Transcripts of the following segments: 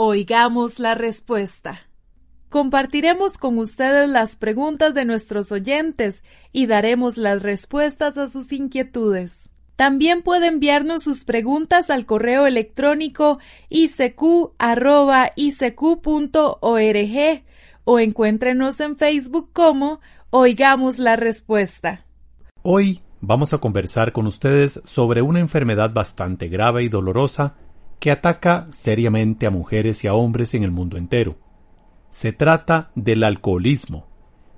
Oigamos la Respuesta. Compartiremos con ustedes las preguntas de nuestros oyentes y daremos las respuestas a sus inquietudes. También puede enviarnos sus preguntas al correo electrónico icq.org o encuéntrenos en Facebook como Oigamos la Respuesta. Hoy vamos a conversar con ustedes sobre una enfermedad bastante grave y dolorosa que ataca seriamente a mujeres y a hombres en el mundo entero. Se trata del alcoholismo,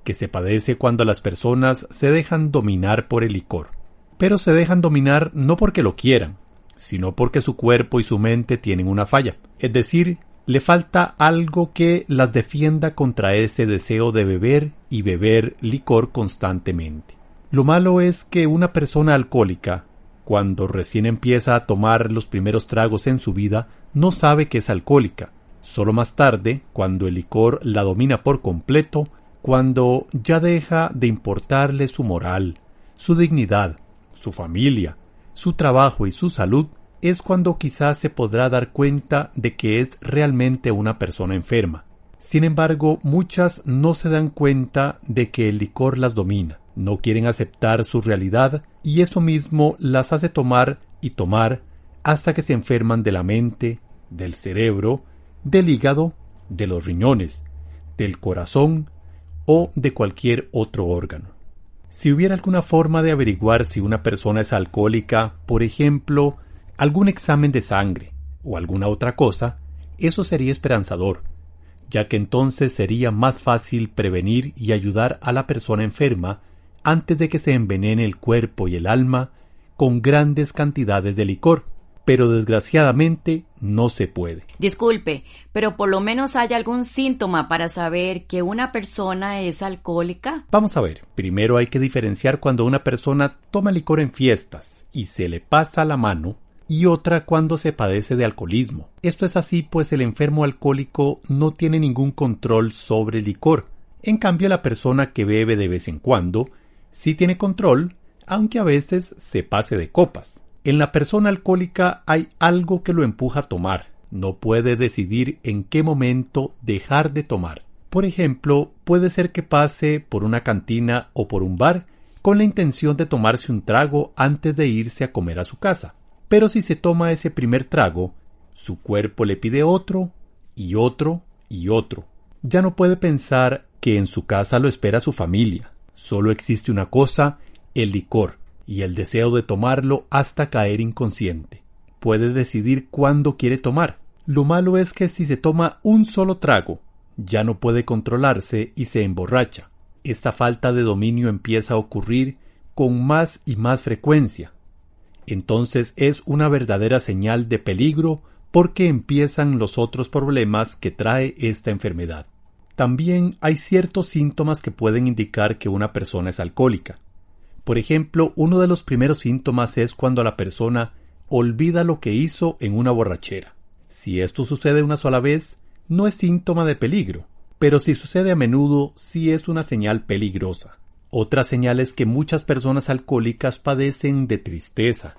que se padece cuando las personas se dejan dominar por el licor. Pero se dejan dominar no porque lo quieran, sino porque su cuerpo y su mente tienen una falla, es decir, le falta algo que las defienda contra ese deseo de beber y beber licor constantemente. Lo malo es que una persona alcohólica, cuando recién empieza a tomar los primeros tragos en su vida, no sabe que es alcohólica. Solo más tarde, cuando el licor la domina por completo, cuando ya deja de importarle su moral, su dignidad, su familia, su trabajo y su salud, es cuando quizás se podrá dar cuenta de que es realmente una persona enferma. Sin embargo, muchas no se dan cuenta de que el licor las domina no quieren aceptar su realidad y eso mismo las hace tomar y tomar hasta que se enferman de la mente, del cerebro, del hígado, de los riñones, del corazón o de cualquier otro órgano. Si hubiera alguna forma de averiguar si una persona es alcohólica, por ejemplo, algún examen de sangre o alguna otra cosa, eso sería esperanzador, ya que entonces sería más fácil prevenir y ayudar a la persona enferma antes de que se envenene el cuerpo y el alma con grandes cantidades de licor, pero desgraciadamente no se puede. Disculpe, pero por lo menos hay algún síntoma para saber que una persona es alcohólica. Vamos a ver, primero hay que diferenciar cuando una persona toma licor en fiestas y se le pasa la mano y otra cuando se padece de alcoholismo. Esto es así pues el enfermo alcohólico no tiene ningún control sobre el licor. En cambio la persona que bebe de vez en cuando sí tiene control, aunque a veces se pase de copas. En la persona alcohólica hay algo que lo empuja a tomar. No puede decidir en qué momento dejar de tomar. Por ejemplo, puede ser que pase por una cantina o por un bar con la intención de tomarse un trago antes de irse a comer a su casa. Pero si se toma ese primer trago, su cuerpo le pide otro y otro y otro. Ya no puede pensar que en su casa lo espera su familia, Solo existe una cosa, el licor, y el deseo de tomarlo hasta caer inconsciente. Puede decidir cuándo quiere tomar. Lo malo es que si se toma un solo trago, ya no puede controlarse y se emborracha. Esta falta de dominio empieza a ocurrir con más y más frecuencia. Entonces es una verdadera señal de peligro porque empiezan los otros problemas que trae esta enfermedad. También hay ciertos síntomas que pueden indicar que una persona es alcohólica. Por ejemplo, uno de los primeros síntomas es cuando la persona olvida lo que hizo en una borrachera. Si esto sucede una sola vez, no es síntoma de peligro, pero si sucede a menudo, sí es una señal peligrosa. Otra señal es que muchas personas alcohólicas padecen de tristeza,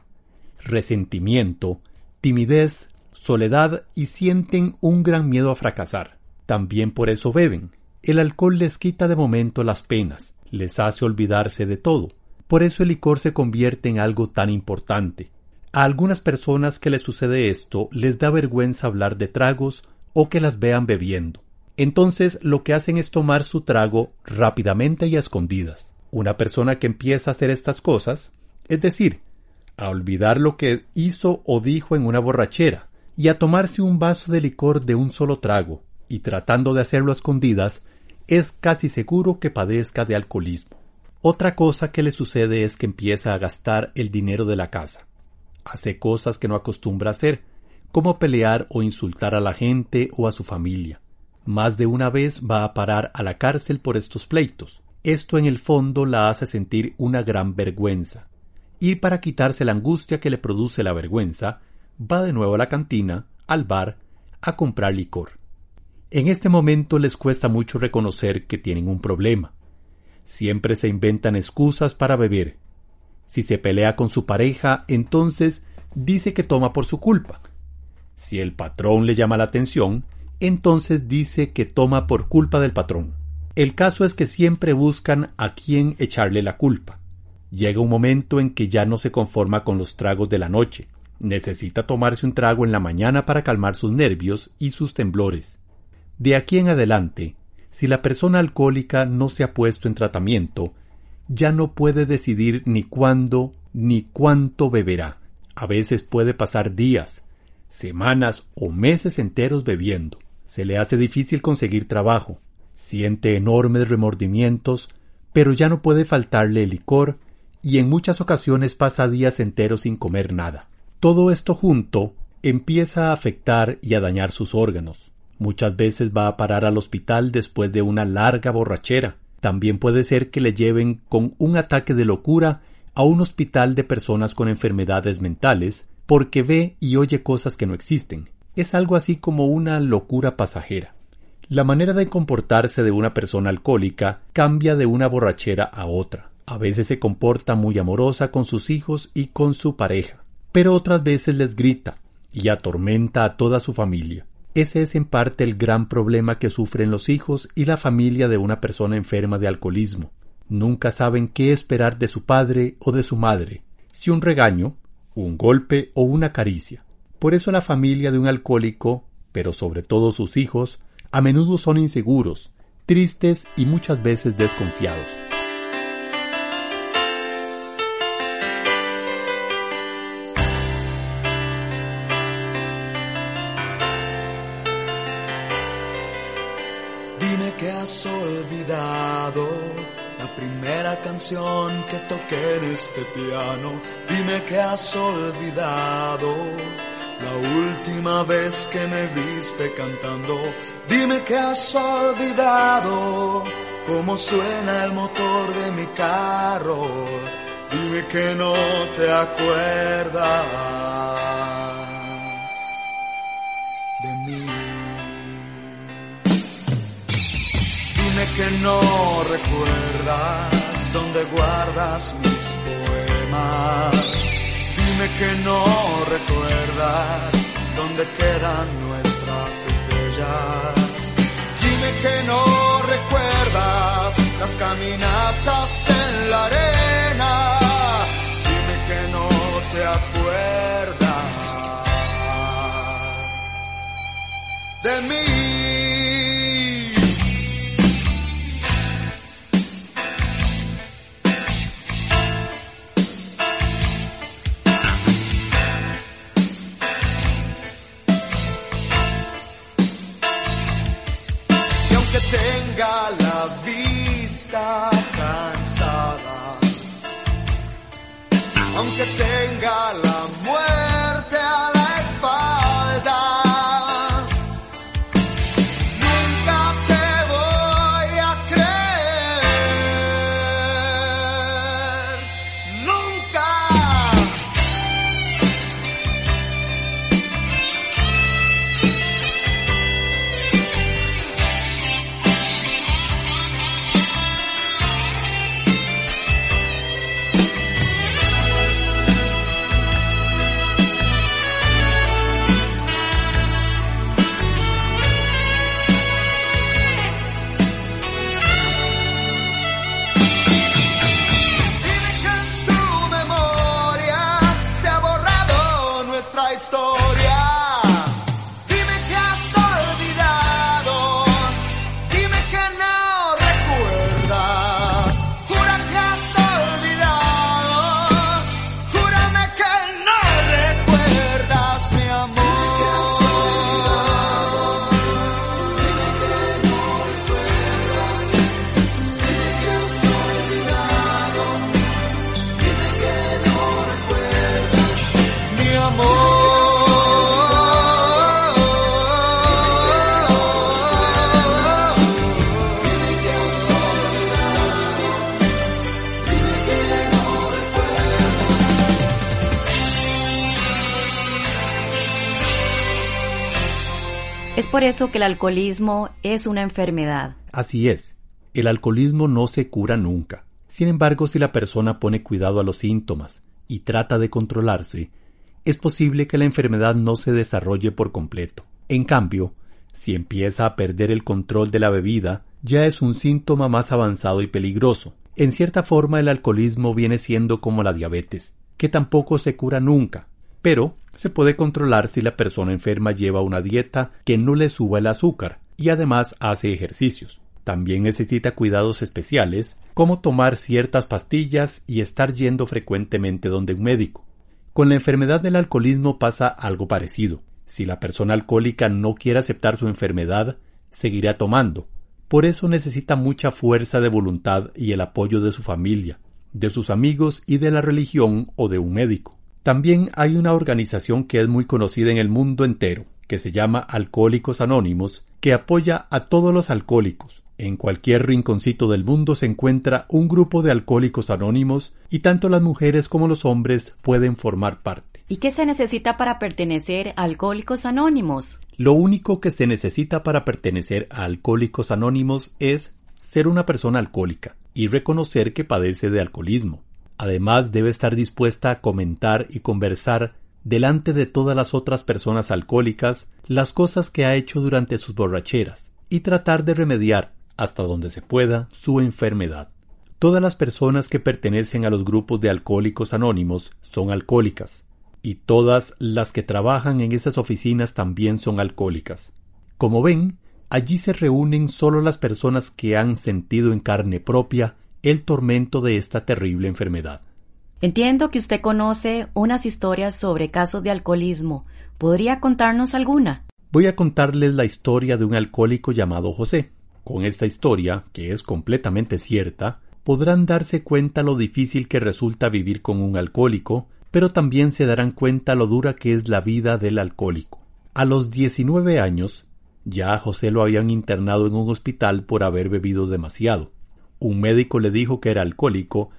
resentimiento, timidez, soledad y sienten un gran miedo a fracasar. También por eso beben. El alcohol les quita de momento las penas, les hace olvidarse de todo. Por eso el licor se convierte en algo tan importante. A algunas personas que les sucede esto les da vergüenza hablar de tragos o que las vean bebiendo. Entonces lo que hacen es tomar su trago rápidamente y a escondidas. Una persona que empieza a hacer estas cosas, es decir, a olvidar lo que hizo o dijo en una borrachera, y a tomarse un vaso de licor de un solo trago, y tratando de hacerlo a escondidas, es casi seguro que padezca de alcoholismo. Otra cosa que le sucede es que empieza a gastar el dinero de la casa. Hace cosas que no acostumbra hacer, como pelear o insultar a la gente o a su familia. Más de una vez va a parar a la cárcel por estos pleitos. Esto en el fondo la hace sentir una gran vergüenza. Y para quitarse la angustia que le produce la vergüenza, va de nuevo a la cantina, al bar, a comprar licor. En este momento les cuesta mucho reconocer que tienen un problema. Siempre se inventan excusas para beber. Si se pelea con su pareja, entonces dice que toma por su culpa. Si el patrón le llama la atención, entonces dice que toma por culpa del patrón. El caso es que siempre buscan a quién echarle la culpa. Llega un momento en que ya no se conforma con los tragos de la noche. Necesita tomarse un trago en la mañana para calmar sus nervios y sus temblores. De aquí en adelante, si la persona alcohólica no se ha puesto en tratamiento, ya no puede decidir ni cuándo ni cuánto beberá. A veces puede pasar días, semanas o meses enteros bebiendo. Se le hace difícil conseguir trabajo, siente enormes remordimientos, pero ya no puede faltarle el licor y en muchas ocasiones pasa días enteros sin comer nada. Todo esto junto empieza a afectar y a dañar sus órganos. Muchas veces va a parar al hospital después de una larga borrachera. También puede ser que le lleven con un ataque de locura a un hospital de personas con enfermedades mentales porque ve y oye cosas que no existen es algo así como una locura pasajera. La manera de comportarse de una persona alcohólica cambia de una borrachera a otra. A veces se comporta muy amorosa con sus hijos y con su pareja, pero otras veces les grita y atormenta a toda su familia. Ese es en parte el gran problema que sufren los hijos y la familia de una persona enferma de alcoholismo. Nunca saben qué esperar de su padre o de su madre, si un regaño, un golpe o una caricia. Por eso la familia de un alcohólico, pero sobre todo sus hijos, a menudo son inseguros, tristes y muchas veces desconfiados. Primera canción que toqué en este piano. Dime que has olvidado la última vez que me viste cantando, dime que has olvidado cómo suena el motor de mi carro. Dime que no te acuerdas de mí. Dime que no recuerdas dónde guardas mis poemas Dime que no recuerdas dónde quedan nuestras estrellas. Dime que no recuerdas las caminatas en la arena. Dime que no te acuerdas de mí. Por eso que el alcoholismo es una enfermedad. Así es. El alcoholismo no se cura nunca. Sin embargo, si la persona pone cuidado a los síntomas y trata de controlarse, es posible que la enfermedad no se desarrolle por completo. En cambio, si empieza a perder el control de la bebida, ya es un síntoma más avanzado y peligroso. En cierta forma el alcoholismo viene siendo como la diabetes, que tampoco se cura nunca, pero se puede controlar si la persona enferma lleva una dieta que no le suba el azúcar y además hace ejercicios. También necesita cuidados especiales, como tomar ciertas pastillas y estar yendo frecuentemente donde un médico. Con la enfermedad del alcoholismo pasa algo parecido. Si la persona alcohólica no quiere aceptar su enfermedad, seguirá tomando. Por eso necesita mucha fuerza de voluntad y el apoyo de su familia, de sus amigos y de la religión o de un médico. También hay una organización que es muy conocida en el mundo entero, que se llama Alcohólicos Anónimos, que apoya a todos los alcohólicos, en cualquier rinconcito del mundo se encuentra un grupo de alcohólicos anónimos y tanto las mujeres como los hombres pueden formar parte. ¿Y qué se necesita para pertenecer a Alcohólicos Anónimos? Lo único que se necesita para pertenecer a Alcohólicos Anónimos es ser una persona alcohólica y reconocer que padece de alcoholismo. Además debe estar dispuesta a comentar y conversar delante de todas las otras personas alcohólicas las cosas que ha hecho durante sus borracheras y tratar de remediar hasta donde se pueda, su enfermedad. Todas las personas que pertenecen a los grupos de alcohólicos anónimos son alcohólicas, y todas las que trabajan en esas oficinas también son alcohólicas. Como ven, allí se reúnen solo las personas que han sentido en carne propia el tormento de esta terrible enfermedad. Entiendo que usted conoce unas historias sobre casos de alcoholismo. ¿Podría contarnos alguna? Voy a contarles la historia de un alcohólico llamado José. Con esta historia, que es completamente cierta, podrán darse cuenta lo difícil que resulta vivir con un alcohólico, pero también se darán cuenta lo dura que es la vida del alcohólico. A los 19 años, ya a José lo habían internado en un hospital por haber bebido demasiado. Un médico le dijo que era alcohólico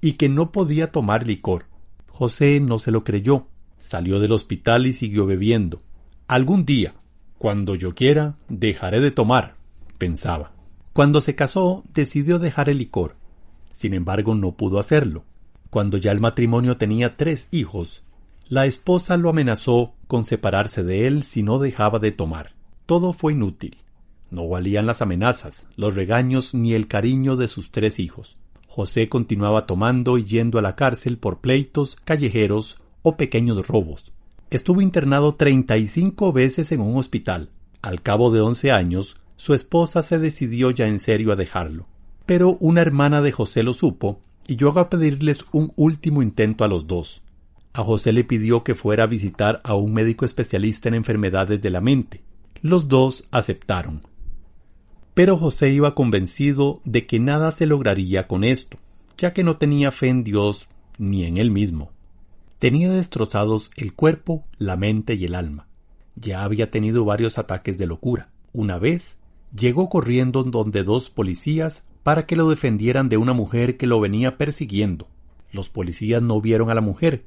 y que no podía tomar licor. José no se lo creyó, salió del hospital y siguió bebiendo. Algún día, cuando yo quiera, dejaré de tomar, pensaba. Cuando se casó, decidió dejar el licor. Sin embargo, no pudo hacerlo. Cuando ya el matrimonio tenía tres hijos, la esposa lo amenazó con separarse de él si no dejaba de tomar. Todo fue inútil. No valían las amenazas, los regaños ni el cariño de sus tres hijos. José continuaba tomando y yendo a la cárcel por pleitos, callejeros o pequeños robos. Estuvo internado treinta y cinco veces en un hospital. Al cabo de once años, su esposa se decidió ya en serio a dejarlo. Pero una hermana de José lo supo y llegó a pedirles un último intento a los dos. A José le pidió que fuera a visitar a un médico especialista en enfermedades de la mente. Los dos aceptaron. Pero José iba convencido de que nada se lograría con esto, ya que no tenía fe en Dios ni en él mismo. Tenía destrozados el cuerpo, la mente y el alma. Ya había tenido varios ataques de locura. Una vez llegó corriendo donde dos policías para que lo defendieran de una mujer que lo venía persiguiendo. Los policías no vieron a la mujer,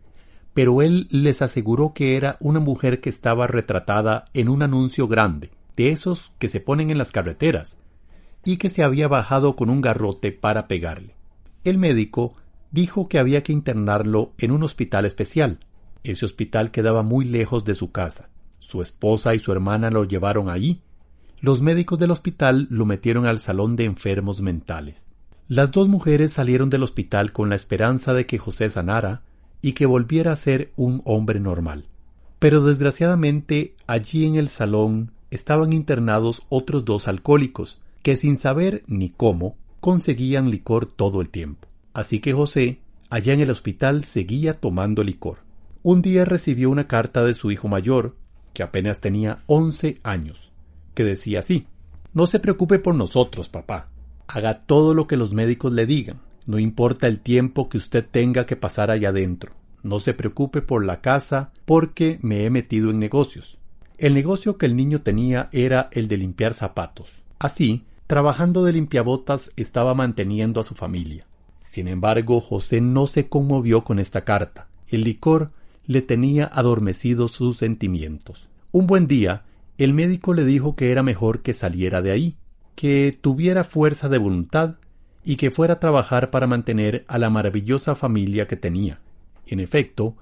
pero él les aseguró que era una mujer que estaba retratada en un anuncio grande, de esos que se ponen en las carreteras, y que se había bajado con un garrote para pegarle. El médico dijo que había que internarlo en un hospital especial. Ese hospital quedaba muy lejos de su casa. Su esposa y su hermana lo llevaron allí los médicos del hospital lo metieron al salón de enfermos mentales. Las dos mujeres salieron del hospital con la esperanza de que José sanara y que volviera a ser un hombre normal. Pero desgraciadamente allí en el salón estaban internados otros dos alcohólicos, que sin saber ni cómo conseguían licor todo el tiempo. Así que José, allá en el hospital, seguía tomando licor. Un día recibió una carta de su hijo mayor, que apenas tenía once años que decía así No se preocupe por nosotros, papá. Haga todo lo que los médicos le digan. No importa el tiempo que usted tenga que pasar allá adentro. No se preocupe por la casa porque me he metido en negocios. El negocio que el niño tenía era el de limpiar zapatos. Así, trabajando de limpiabotas estaba manteniendo a su familia. Sin embargo, José no se conmovió con esta carta. El licor le tenía adormecidos sus sentimientos. Un buen día, El médico le dijo que era mejor que saliera de ahí, que tuviera fuerza de voluntad y que fuera a trabajar para mantener a la maravillosa familia que tenía. En efecto,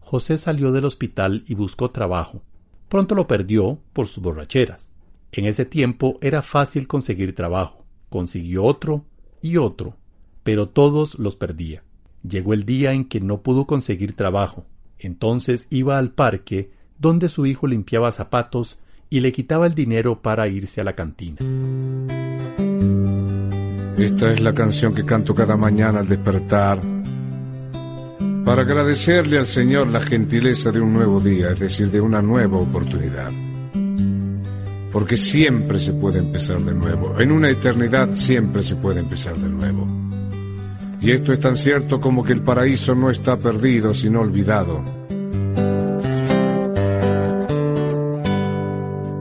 José salió del hospital y buscó trabajo. Pronto lo perdió por sus borracheras. En ese tiempo era fácil conseguir trabajo. Consiguió otro y otro, pero todos los perdía. Llegó el día en que no pudo conseguir trabajo. Entonces iba al parque donde su hijo limpiaba zapatos y le quitaba el dinero para irse a la cantina. Esta es la canción que canto cada mañana al despertar para agradecerle al Señor la gentileza de un nuevo día, es decir, de una nueva oportunidad. Porque siempre se puede empezar de nuevo. En una eternidad siempre se puede empezar de nuevo. Y esto es tan cierto como que el paraíso no está perdido, sino olvidado.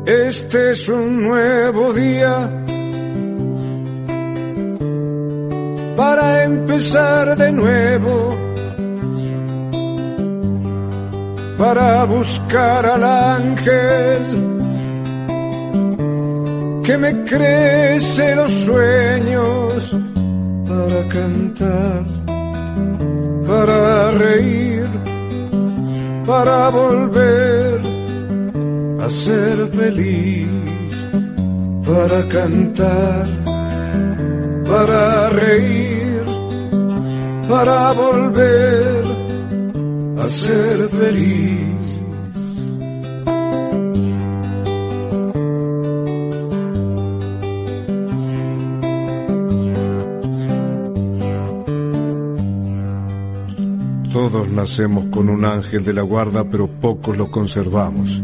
Este es un nuevo día para empezar de nuevo, para buscar al ángel que me crece los sueños, para cantar, para reír, para volver a ser feliz, para cantar para reír, para volver a ser feliz. Nacemos con un ángel de la guarda, pero pocos lo conservamos.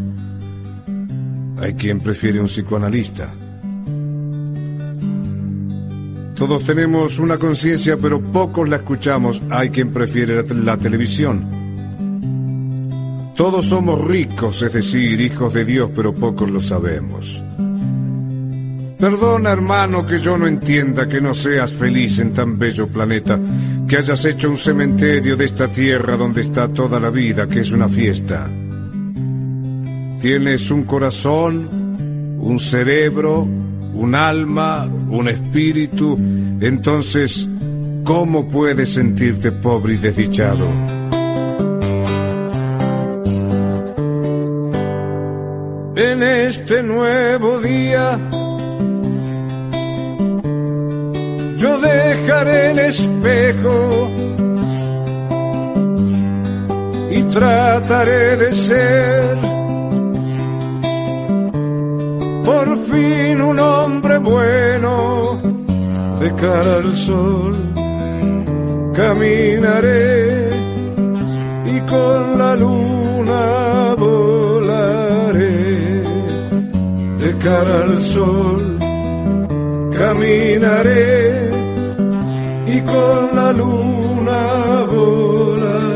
Hay quien prefiere un psicoanalista todos tenemos una conciencia, pero pocos la escuchamos. Hay quien prefiere la, televisión. Todos somos ricos, es decir, hijos de Dios, pero pocos lo sabemos. Perdona, hermano, que yo no entienda que no seas feliz en tan bello planeta, que hayas hecho un cementerio de esta tierra donde está toda la vida, que es una fiesta. Tienes un corazón, un cerebro, un alma, un espíritu, entonces, ¿cómo puedes sentirte pobre y desdichado? En este nuevo día, yo dejaré el espejo y trataré de ser por fin un hombre bueno de cara al sol. Caminaré y con la luna volaré de cara al sol. Caminaré y con la luna volaré.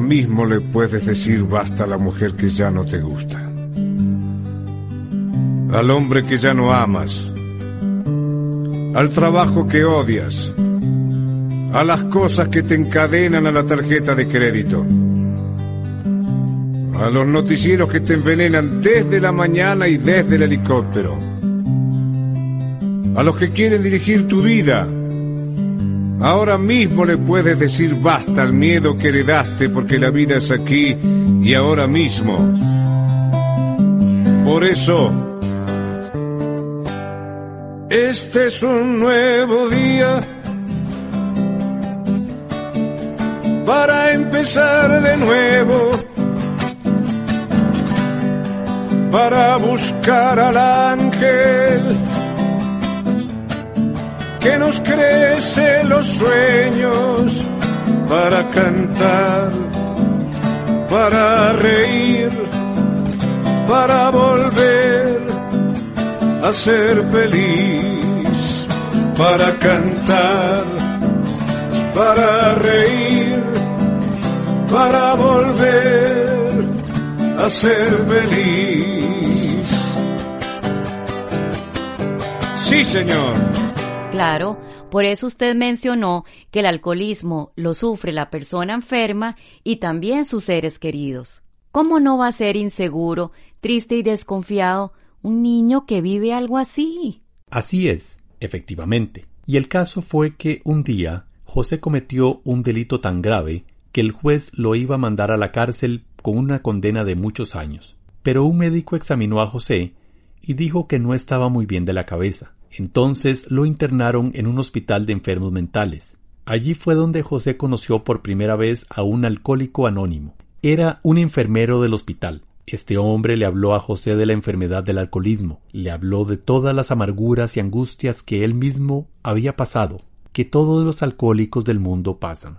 mismo le puedes decir basta a la mujer que ya no te gusta, al hombre que ya no amas, al trabajo que odias, a las cosas que te encadenan a la tarjeta de crédito, a los noticieros que te envenenan desde la mañana y desde el helicóptero, a los que quieren dirigir tu vida. Ahora mismo le puedes decir basta al miedo que heredaste porque la vida es aquí y ahora mismo. Por eso, este es un nuevo día para empezar de nuevo, para buscar al ángel que nos crece los sueños para cantar, para reír, para volver a ser feliz, para cantar, para reír, para volver a ser feliz Sí, señor. Claro, por eso usted mencionó que el alcoholismo lo sufre la persona enferma y también sus seres queridos. ¿Cómo no va a ser inseguro, triste y desconfiado un niño que vive algo así? Así es, efectivamente. Y el caso fue que un día José cometió un delito tan grave que el juez lo iba a mandar a la cárcel con una condena de muchos años. Pero un médico examinó a José y dijo que no estaba muy bien de la cabeza. Entonces lo internaron en un hospital de enfermos mentales. Allí fue donde José conoció por primera vez a un alcohólico anónimo. Era un enfermero del hospital. Este hombre le habló a José de la enfermedad del alcoholismo, le habló de todas las amarguras y angustias que él mismo había pasado, que todos los alcohólicos del mundo pasan.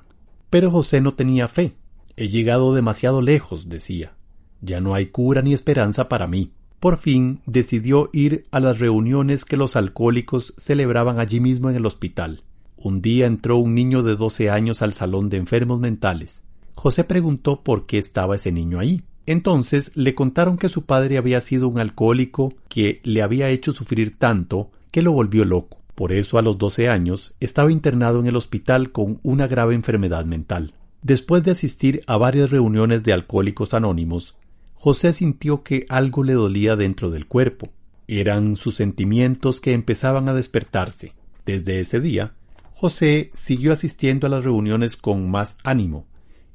Pero José no tenía fe. He llegado demasiado lejos, decía. Ya no hay cura ni esperanza para mí. Por fin decidió ir a las reuniones que los alcohólicos celebraban allí mismo en el hospital. Un día entró un niño de doce años al salón de enfermos mentales. José preguntó por qué estaba ese niño ahí. Entonces le contaron que su padre había sido un alcohólico que le había hecho sufrir tanto que lo volvió loco. Por eso a los doce años estaba internado en el hospital con una grave enfermedad mental. Después de asistir a varias reuniones de alcohólicos anónimos, José sintió que algo le dolía dentro del cuerpo. Eran sus sentimientos que empezaban a despertarse. Desde ese día, José siguió asistiendo a las reuniones con más ánimo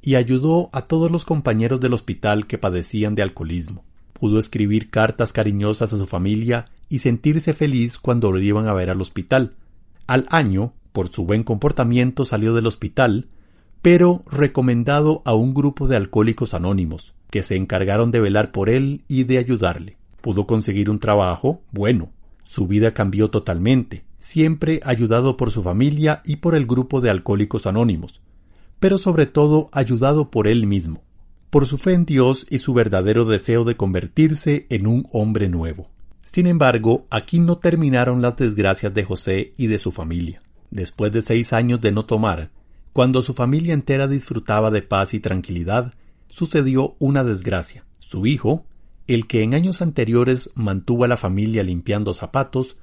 y ayudó a todos los compañeros del hospital que padecían de alcoholismo. Pudo escribir cartas cariñosas a su familia y sentirse feliz cuando lo iban a ver al hospital. Al año, por su buen comportamiento, salió del hospital, pero recomendado a un grupo de alcohólicos anónimos que se encargaron de velar por él y de ayudarle. Pudo conseguir un trabajo bueno. Su vida cambió totalmente, siempre ayudado por su familia y por el grupo de alcohólicos anónimos, pero sobre todo ayudado por él mismo, por su fe en Dios y su verdadero deseo de convertirse en un hombre nuevo. Sin embargo, aquí no terminaron las desgracias de José y de su familia. Después de seis años de no tomar, cuando su familia entera disfrutaba de paz y tranquilidad, sucedió una desgracia. Su hijo, el que en años anteriores mantuvo a la familia limpiando zapatos,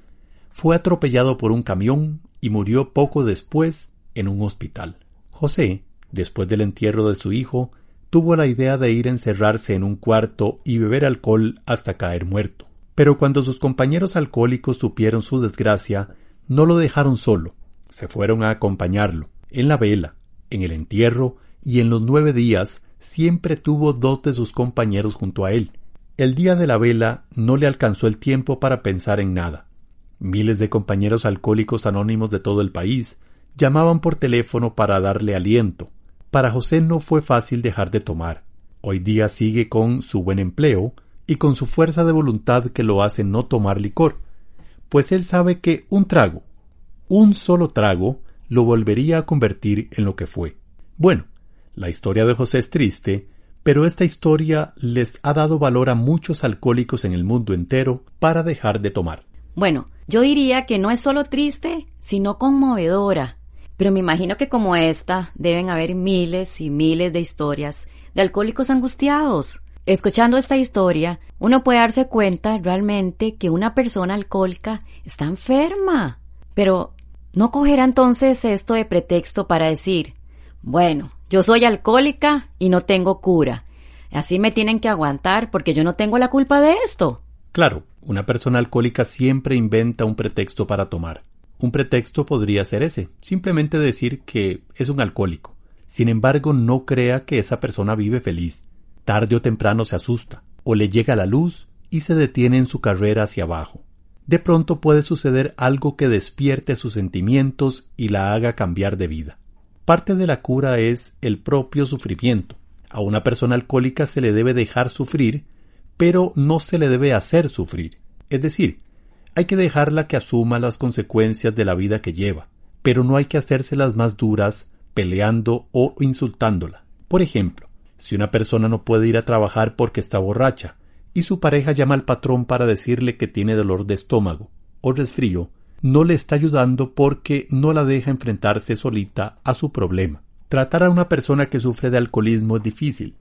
fue atropellado por un camión y murió poco después en un hospital. José, después del entierro de su hijo, tuvo la idea de ir a encerrarse en un cuarto y beber alcohol hasta caer muerto. Pero cuando sus compañeros alcohólicos supieron su desgracia, no lo dejaron solo, se fueron a acompañarlo, en la vela, en el entierro y en los nueve días siempre tuvo dos de sus compañeros junto a él. El día de la vela no le alcanzó el tiempo para pensar en nada. Miles de compañeros alcohólicos anónimos de todo el país llamaban por teléfono para darle aliento. Para José no fue fácil dejar de tomar. Hoy día sigue con su buen empleo y con su fuerza de voluntad que lo hace no tomar licor, pues él sabe que un trago, un solo trago, lo volvería a convertir en lo que fue. Bueno, la historia de José es triste, pero esta historia les ha dado valor a muchos alcohólicos en el mundo entero para dejar de tomar. Bueno, yo diría que no es solo triste, sino conmovedora. Pero me imagino que como esta deben haber miles y miles de historias de alcohólicos angustiados. Escuchando esta historia, uno puede darse cuenta realmente que una persona alcohólica está enferma. Pero, ¿no cogerá entonces esto de pretexto para decir, bueno, yo soy alcohólica y no tengo cura. Así me tienen que aguantar porque yo no tengo la culpa de esto. Claro, una persona alcohólica siempre inventa un pretexto para tomar. Un pretexto podría ser ese, simplemente decir que es un alcohólico. Sin embargo, no crea que esa persona vive feliz. Tarde o temprano se asusta, o le llega la luz y se detiene en su carrera hacia abajo. De pronto puede suceder algo que despierte sus sentimientos y la haga cambiar de vida. Parte de la cura es el propio sufrimiento. A una persona alcohólica se le debe dejar sufrir, pero no se le debe hacer sufrir. Es decir, hay que dejarla que asuma las consecuencias de la vida que lleva, pero no hay que hacérselas más duras peleando o insultándola. Por ejemplo, si una persona no puede ir a trabajar porque está borracha, y su pareja llama al patrón para decirle que tiene dolor de estómago o resfrío, no le está ayudando porque no la deja enfrentarse solita a su problema. Tratar a una persona que sufre de alcoholismo es difícil.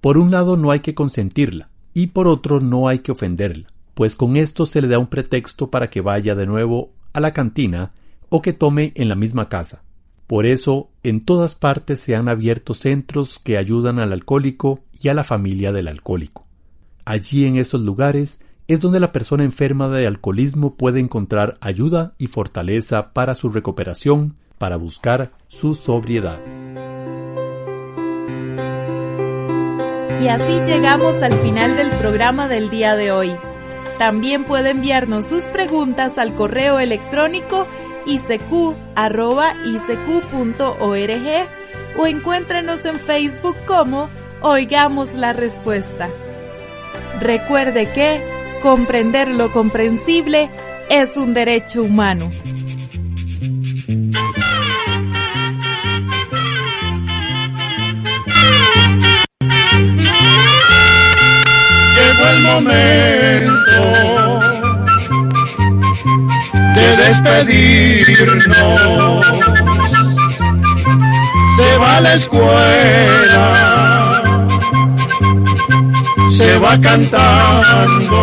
Por un lado no hay que consentirla y por otro no hay que ofenderla. Pues con esto se le da un pretexto para que vaya de nuevo a la cantina o que tome en la misma casa. Por eso, en todas partes se han abierto centros que ayudan al alcohólico y a la familia del alcohólico. Allí en esos lugares es donde la persona enferma de alcoholismo puede encontrar ayuda y fortaleza para su recuperación, para buscar su sobriedad. Y así llegamos al final del programa del día de hoy. También puede enviarnos sus preguntas al correo electrónico icq.org o encuéntrenos en Facebook como Oigamos la Respuesta. Recuerde que comprender lo comprensible es un derecho humano. De despedirnos. Se va a la escuela, se va cantando